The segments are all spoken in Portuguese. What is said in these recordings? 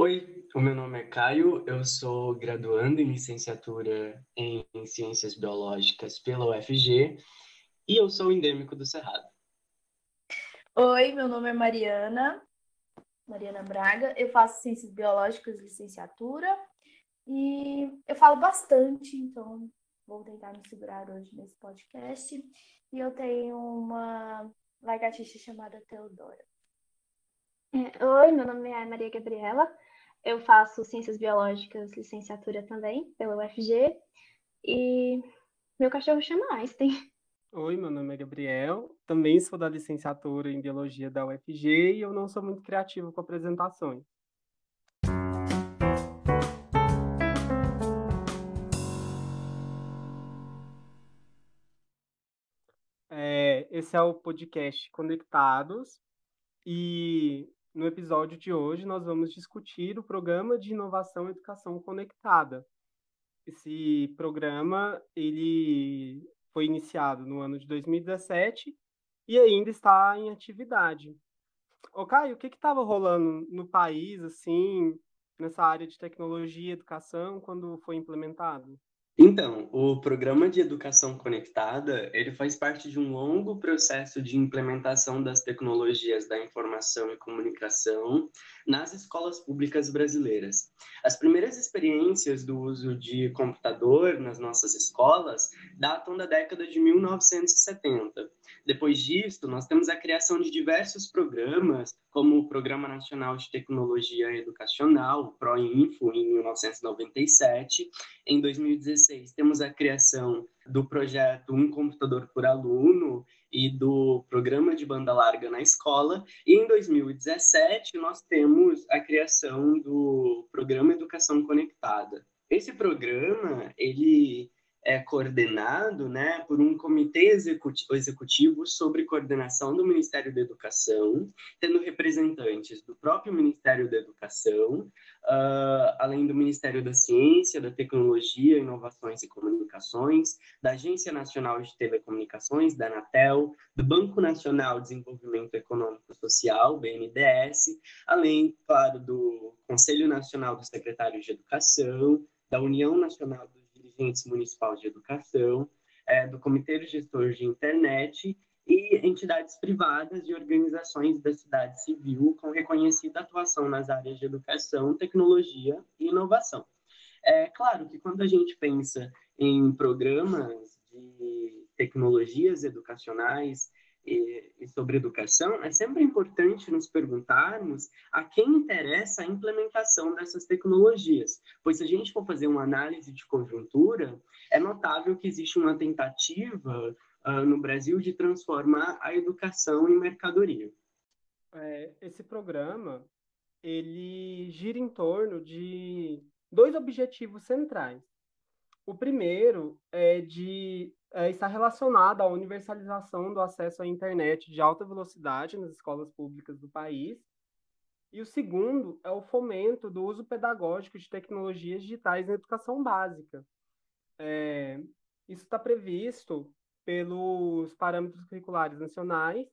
Oi, o meu nome é Caio, eu sou graduando em licenciatura em Ciências Biológicas pela UFG e eu sou endêmico do Cerrado. Oi, meu nome é Mariana, Mariana Braga, eu faço Ciências Biológicas licenciatura e eu falo bastante, então vou tentar me segurar hoje nesse podcast. E eu tenho uma lagartixa chamada Teodora. É, oi, meu nome é Maria Gabriela. Eu faço Ciências Biológicas, licenciatura também, pela UFG. E meu cachorro chama Einstein. Oi, meu nome é Gabriel. Também sou da licenciatura em Biologia da UFG e eu não sou muito criativo com apresentações. É, esse é o podcast Conectados e no episódio de hoje, nós vamos discutir o Programa de Inovação e Educação Conectada. Esse programa ele foi iniciado no ano de 2017 e ainda está em atividade. Ô, Caio, o que estava rolando no país, assim, nessa área de tecnologia e educação, quando foi implementado? Então, o Programa de Educação Conectada, ele faz parte de um longo processo de implementação das tecnologias da informação e comunicação nas escolas públicas brasileiras. As primeiras experiências do uso de computador nas nossas escolas datam da década de 1970. Depois disso, nós temos a criação de diversos programas, como o Programa Nacional de Tecnologia Educacional, o PROINFO, em 1997. Em 2016, temos a criação do projeto Um Computador por Aluno e do Programa de Banda Larga na Escola. E em 2017, nós temos a criação do Programa Educação Conectada. Esse programa, ele é coordenado né, por um comitê executivo, sobre coordenação do Ministério da Educação, tendo representantes do próprio Ministério da Educação, uh, além do Ministério da Ciência, da Tecnologia, Inovações e Comunicações, da Agência Nacional de Telecomunicações, da Anatel, do Banco Nacional de Desenvolvimento Econômico Social, BNDES, além, claro, do Conselho Nacional dos Secretários de Educação, da União Nacional dos Dirigentes Municipais de Educação, é, do Comitê Gestor de Internet e entidades privadas e organizações da cidade civil com reconhecida atuação nas áreas de educação, tecnologia e inovação. É claro que quando a gente pensa em programas de tecnologias educacionais e, e sobre educação, é sempre importante nos perguntarmos a quem interessa a implementação dessas tecnologias, pois se a gente for fazer uma análise de conjuntura, é notável que existe uma tentativa uh, no Brasil de transformar a educação em mercadoria. É, esse programa ele gira em torno de dois objetivos centrais. O primeiro é de é, está relacionado à universalização do acesso à internet de alta velocidade nas escolas públicas do país. E o segundo é o fomento do uso pedagógico de tecnologias digitais na educação básica. É, isso está previsto pelos parâmetros curriculares nacionais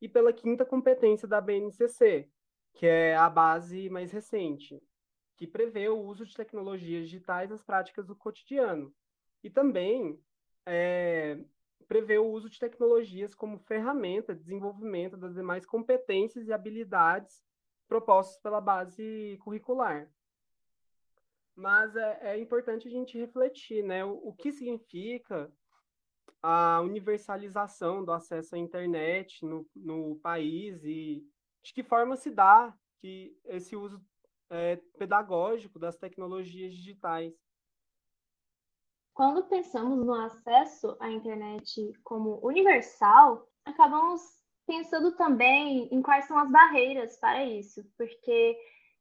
e pela quinta competência da BNCC, que é a base mais recente, que prevê o uso de tecnologias digitais nas práticas do cotidiano. E também é, prevê o uso de tecnologias como ferramenta de desenvolvimento das demais competências e habilidades propostas pela base curricular. Mas é, é importante a gente refletir, né? O, o, que significa a universalização do acesso à internet no, no país e de que forma se dá que esse uso é, pedagógico das tecnologias digitais. Quando pensamos no acesso à internet como universal, acabamos pensando também em quais são as barreiras para isso, porque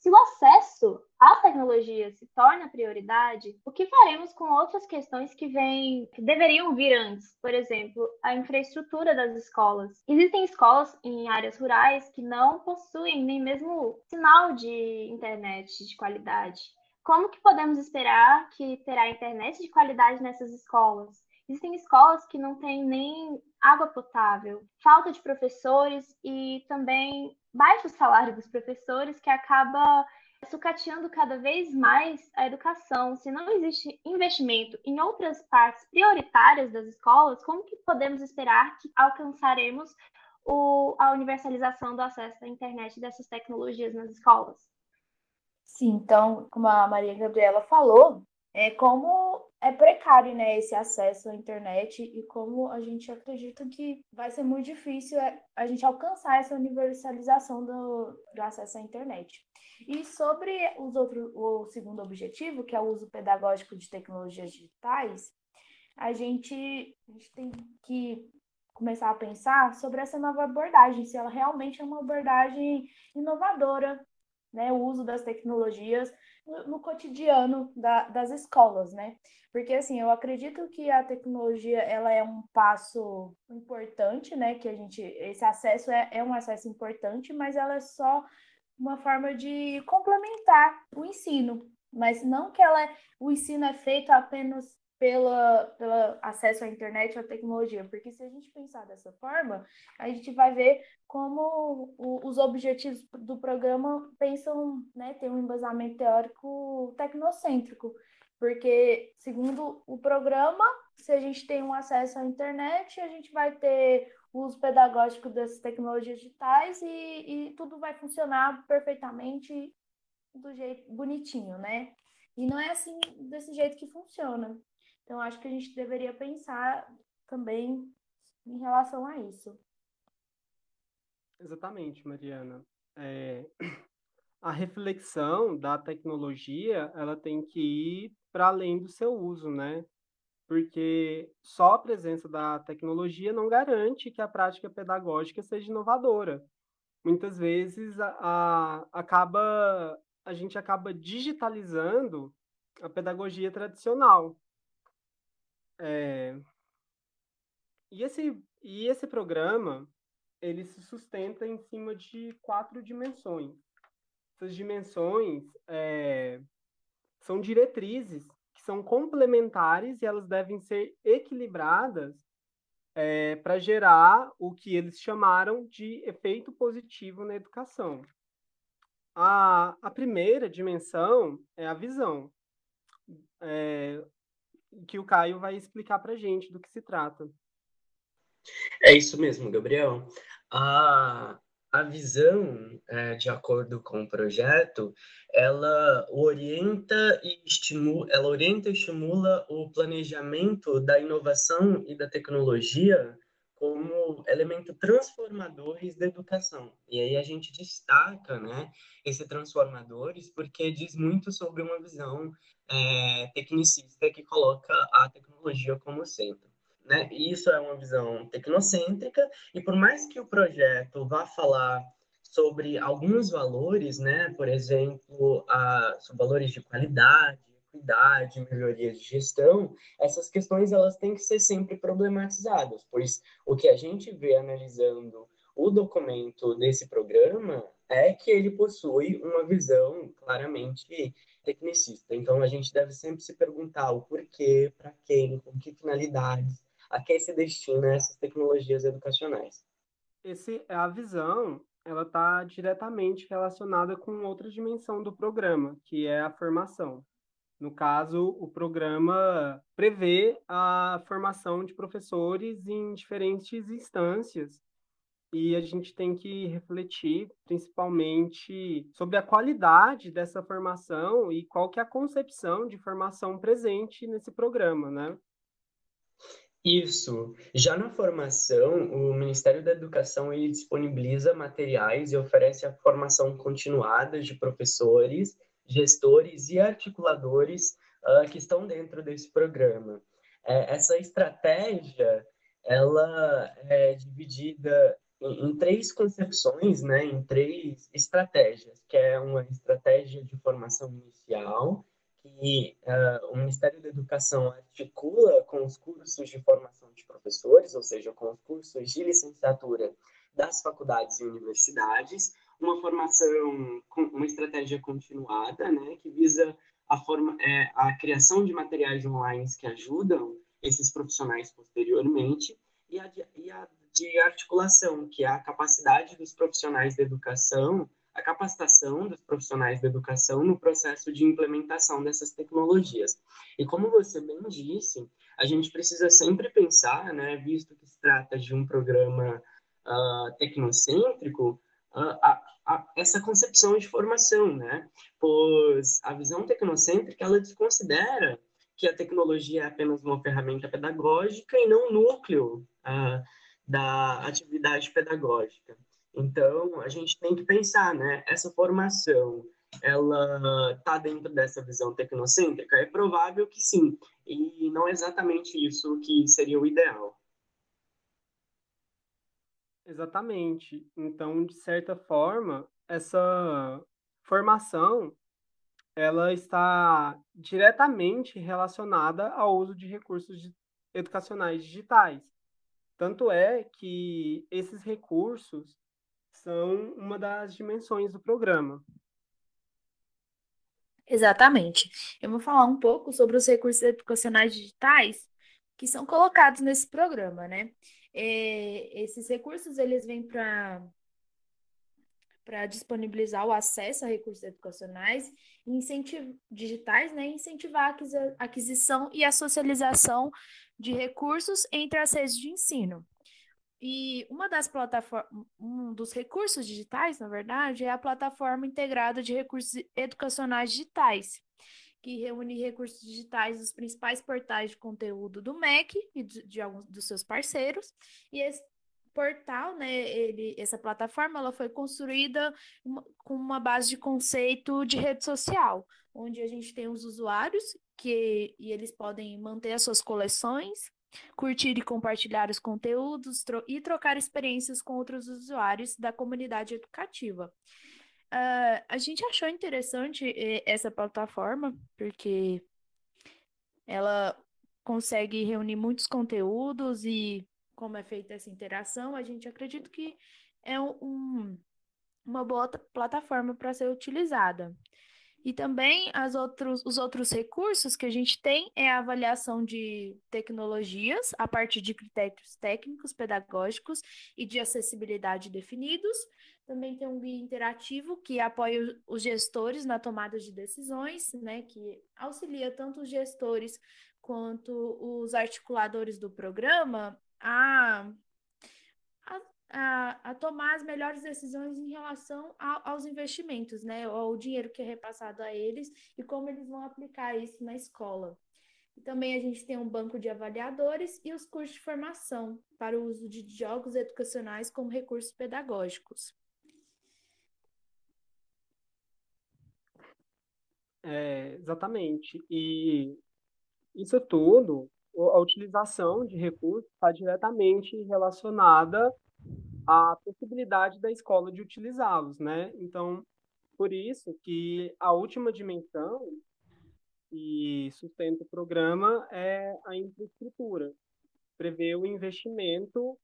se o acesso à tecnologia se torna prioridade, o que faremos com outras questões que vêm, que deveriam vir antes? Por exemplo, a infraestrutura das escolas. Existem escolas em áreas rurais que não possuem nem mesmo sinal de internet de qualidade. Como que podemos esperar que terá internet de qualidade nessas escolas? Existem escolas que não têm nem água potável, falta de professores e também baixo salário dos professores que acaba sucateando cada vez mais a educação. Se não existe investimento em outras partes prioritárias das escolas, como que podemos esperar que alcançaremos o, a universalização do acesso à internet e dessas tecnologias nas escolas? Sim, então, como a Maria Gabriela falou, é como é precário, né, esse acesso à internet e como a gente acredita que vai ser muito difícil é, a gente alcançar essa universalização do, do acesso à internet. E sobre os outros, o segundo objetivo, que é o uso pedagógico de tecnologias digitais, a gente, a gente tem que começar a pensar sobre essa nova abordagem, se ela realmente é uma abordagem inovadora, né, o uso das tecnologias no, no cotidiano da, das escolas, né? Porque assim, eu acredito que a tecnologia ela é um passo importante, né? Que a gente esse acesso é, é um acesso importante, mas ela é só uma forma de complementar o ensino, mas não que ela o ensino é feito apenas pela, pelo acesso à internet e à tecnologia, porque se a gente pensar dessa forma, a gente vai ver como o, os objetivos do programa pensam, né, ter um embasamento teórico tecnocêntrico, porque segundo o programa, se a gente tem um acesso à internet, a gente vai ter o uso pedagógico dessas tecnologias digitais e, e tudo vai funcionar perfeitamente do jeito bonitinho, né? E não é assim desse jeito que funciona. Então, acho que a gente deveria pensar também em relação a isso. Exatamente, Mariana. É, a reflexão da tecnologia, ela tem que ir para além do seu uso, né? Porque só a presença da tecnologia não garante que a prática pedagógica seja inovadora. Muitas vezes a, a acaba a gente acaba digitalizando a pedagogia tradicional, é... E, esse, e esse programa, ele se sustenta em cima de quatro dimensões. Essas dimensões é... são diretrizes que são complementares e elas devem ser equilibradas é, para gerar o que eles chamaram de efeito positivo na educação. A, a primeira dimensão é a visão. É, que o Caio vai explicar para gente do que se trata. É isso mesmo, Gabriel. A, a visão, é, de acordo com o projeto, ela orienta e estimula, ela orienta e estimula o planejamento da inovação e da tecnologia como elemento transformadores da educação. E aí a gente destaca, né, esse transformadores porque diz muito sobre uma visão é, tecnicista que coloca a tecnologia como centro. Né? E isso é uma visão tecnocêntrica e por mais que o projeto vá falar sobre alguns valores, né, por exemplo, a, valores de qualidade, equidade, melhoria de gestão, essas questões elas têm que ser sempre problematizadas, pois o que a gente vê analisando o documento desse programa é que ele possui uma visão claramente tecnicista. Então a gente deve sempre se perguntar o porquê, para quem, com que finalidades, a que se destina essas tecnologias educacionais. Esse a visão, ela está diretamente relacionada com outra dimensão do programa, que é a formação. No caso, o programa prevê a formação de professores em diferentes instâncias e a gente tem que refletir principalmente sobre a qualidade dessa formação e qual que é a concepção de formação presente nesse programa, né? Isso. Já na formação, o Ministério da Educação ele disponibiliza materiais e oferece a formação continuada de professores gestores e articuladores uh, que estão dentro desse programa. É, essa estratégia ela é dividida em, em, três concepções, né, em três estratégias, que é uma estratégia de formação inicial, que uh, o Ministério da Educação articula com os cursos de formação de professores, ou seja, com os cursos de licenciatura das faculdades e universidades, uma formação, uma estratégia continuada, né, que visa a, forma, é, a criação de materiais online que ajudam esses profissionais posteriormente, e a, de, e a de articulação, que é a capacidade dos profissionais da educação a capacitação dos profissionais da educação no processo de implementação dessas tecnologias. E como você bem disse, a gente precisa sempre pensar, né, visto que se trata de um programa uh, tecnocêntrico, a, a, essa concepção de formação, né? Pois a visão tecnocêntrica ela desconsidera que a tecnologia é apenas uma ferramenta pedagógica e não núcleo uh, da atividade pedagógica. Então, a gente tem que pensar, né? Essa formação, ela está dentro dessa visão tecnocêntrica? É provável que sim, e não é exatamente isso que seria o ideal. Exatamente. Então, de certa forma, essa formação ela está diretamente relacionada ao uso de recursos educacionais digitais. Tanto é que esses recursos são uma das dimensões do programa. Exatamente. Eu vou falar um pouco sobre os recursos educacionais digitais que são colocados nesse programa, né? É, esses recursos eles vêm para para disponibilizar o acesso a recursos educacionais incentivo, digitais, né, incentivar a aquisição e a socialização de recursos entre as redes de ensino. E uma das plataformas, um dos recursos digitais, na verdade, é a plataforma integrada de recursos educacionais digitais, que reúne recursos digitais dos principais portais de conteúdo do MEC e de, alguns dos seus parceiros. E esse portal, né, ele, essa plataforma, ela foi construída uma, com uma base de conceito de rede social, onde a gente tem os usuários que e eles podem manter as suas coleções, curtir e compartilhar os conteúdos tro e trocar experiências com outros usuários da comunidade educativa. Uh, a gente achou interessante eh, essa plataforma, porque ela consegue reunir muitos conteúdos e como é feita essa interação, a gente acredita que é um, uma boa plataforma para ser utilizada. E também as outros, os outros recursos que a gente tem é a avaliação de tecnologias a partir de critérios técnicos, pedagógicos e de acessibilidade definidos. Também tem um guia interativo que apoia os gestores na tomada de decisões, né, que auxilia tanto os gestores quanto os articuladores do programa a a, a, tomar as melhores decisões em relação a, aos investimentos, né? Ao dinheiro que é repassado a eles e como eles vão aplicar isso na escola. E também a gente tem um banco de avaliadores e os cursos de formação para o uso de jogos educacionais como recursos pedagógicos. É, exatamente. E isso tudo, a utilização de recursos está diretamente relacionada a possibilidade da escola de utilizá-los, né? Então, por isso que a última dimensão que sustenta o programa é a infraestrutura. Prevê o investimento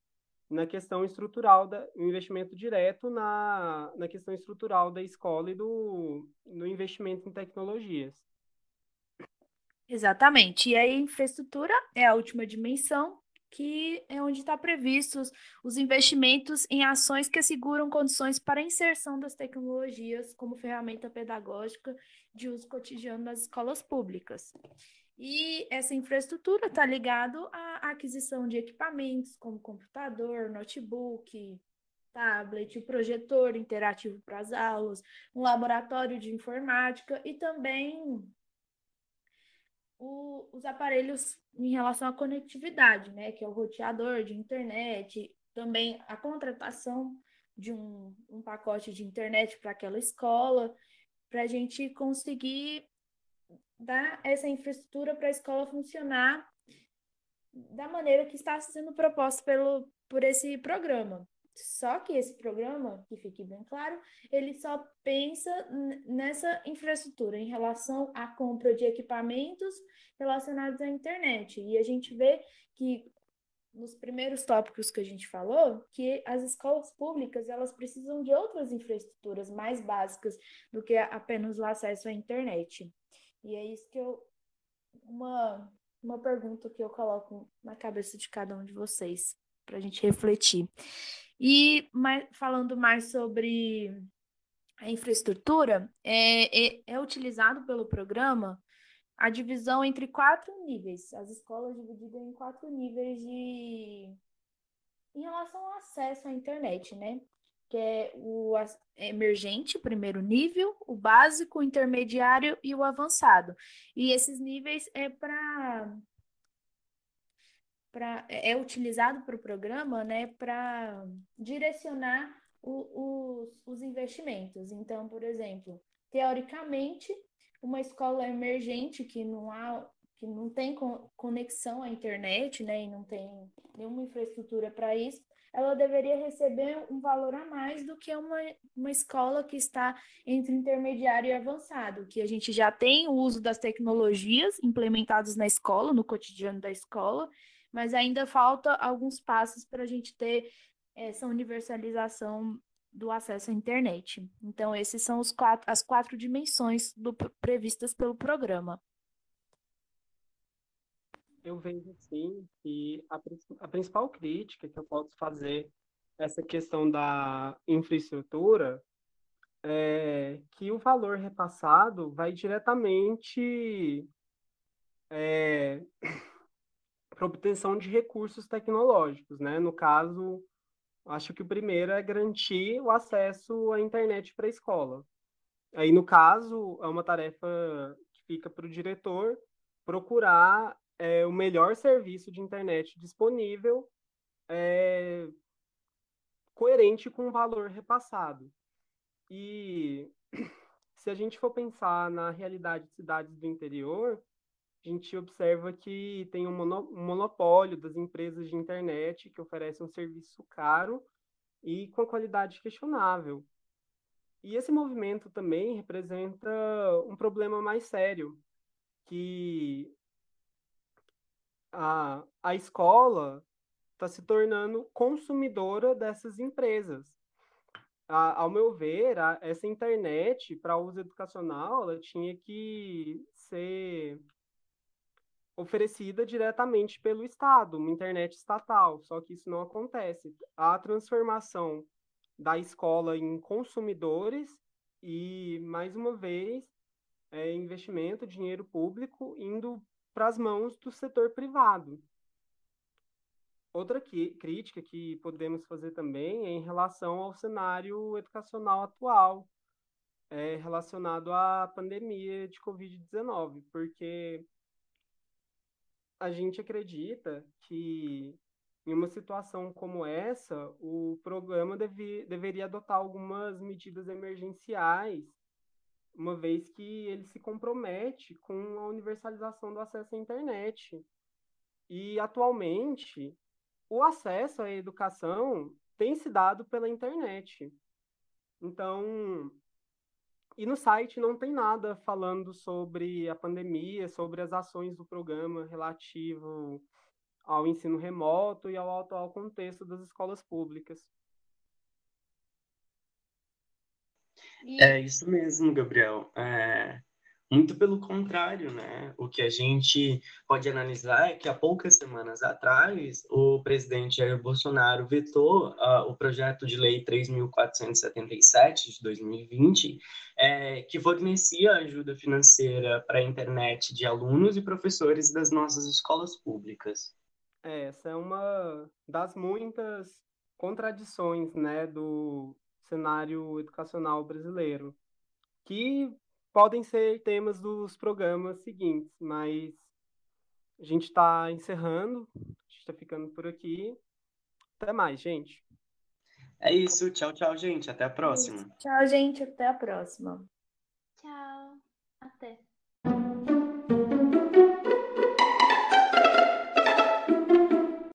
na questão estrutural, da, investimento direto na, na questão estrutural da escola e do, do investimento em tecnologias. Exatamente. E a infraestrutura é a última dimensão, que é onde está previstos os investimentos em ações que asseguram condições para a inserção das tecnologias como ferramenta pedagógica de uso cotidiano nas escolas públicas. E essa infraestrutura está ligado à aquisição de equipamentos como computador, notebook, tablet, o projetor interativo para as aulas, um laboratório de informática e também o, os aparelhos em relação à conectividade, né, que é o roteador de internet, também a contratação de um, um pacote de internet para aquela escola, para a gente conseguir dar essa infraestrutura para a escola funcionar da maneira que está sendo proposta pelo, por esse programa. Só que esse programa, que fique bem claro, ele só pensa nessa infraestrutura em relação à compra de equipamentos relacionados à internet. E a gente vê que nos primeiros tópicos que a gente falou, que as escolas públicas elas precisam de outras infraestruturas mais básicas do que apenas o acesso à internet. E é isso que eu uma uma pergunta que eu coloco na cabeça de cada um de vocês para a gente refletir. E mais, falando mais sobre a infraestrutura, é, é, é utilizado pelo programa a divisão entre quatro níveis, as escolas divididas em quatro níveis de em relação ao acesso à internet, né? Que é o emergente, primeiro nível, o básico, o intermediário e o avançado. E esses níveis é para é utilizado para o programa, né, para direcionar o, os, os investimentos. Então, por exemplo, teoricamente, uma escola emergente que não há que não tem conexão à internet, né, e não tem nenhuma infraestrutura para isso, ela deveria receber um valor a mais do que uma, uma escola que está entre intermediário e avançado, que a gente já tem o uso das tecnologias implementadas na escola, no cotidiano da escola, mas ainda falta alguns passos para a gente ter essa universalização do acesso à internet. Então, esses são os quatro, as quatro dimensões do, previstas pelo programa. Eu vejo, sim, que a, a principal crítica que eu posso fazer essa questão da infraestrutura é que o valor repassado vai diretamente é, para obtenção de recursos tecnológicos, né? No caso, Acho que o primeiro é garantir o acesso à internet para a escola. Aí, no caso, é uma tarefa que fica para o diretor procurar é, o melhor serviço de internet disponível, é, coerente com o valor repassado. E se a gente for pensar na realidade de cidades do interior, a gente observa que tem um, monopólio das empresas de internet que oferecem um serviço caro e com qualidade questionável. E esse movimento também representa um problema mais sério, que a, a escola está se tornando consumidora dessas empresas. A, ao meu ver, a, essa internet para uso educacional ela tinha que ser oferecida diretamente pelo Estado, uma internet estatal, só que isso não acontece. A transformação da escola em consumidores e, mais uma vez, é investimento, dinheiro público indo para as mãos do setor privado. Outra que, crítica que podemos fazer também é em relação ao cenário educacional atual, é, relacionado à pandemia de Covid-19, porque a gente acredita que em uma situação como essa, o programa deve, deveria adotar algumas medidas emergenciais, uma vez que ele se compromete com a universalização do acesso à internet. E, atualmente, o acesso à educação tem se dado pela internet. Então, e no site não tem nada falando sobre a pandemia, sobre as ações do programa relativo ao ensino remoto e ao atual contexto das escolas públicas. É isso mesmo, Gabriel. É, muito pelo contrário, né? O que a gente pode analisar é que há poucas semanas atrás o presidente Jair Bolsonaro vetou uh, o projeto de lei 3.477 de 2020, é, que fornecia ajuda financeira para a internet de alunos e professores das nossas escolas públicas. É, essa é uma das muitas contradições, né, do cenário educacional brasileiro, que podem ser temas dos programas seguintes, mas a gente está encerrando, a gente está ficando por aqui. Até mais, gente. É isso. Tchau, tchau, gente. Até a próxima. Tchau, gente. Até a próxima. Tchau. Até.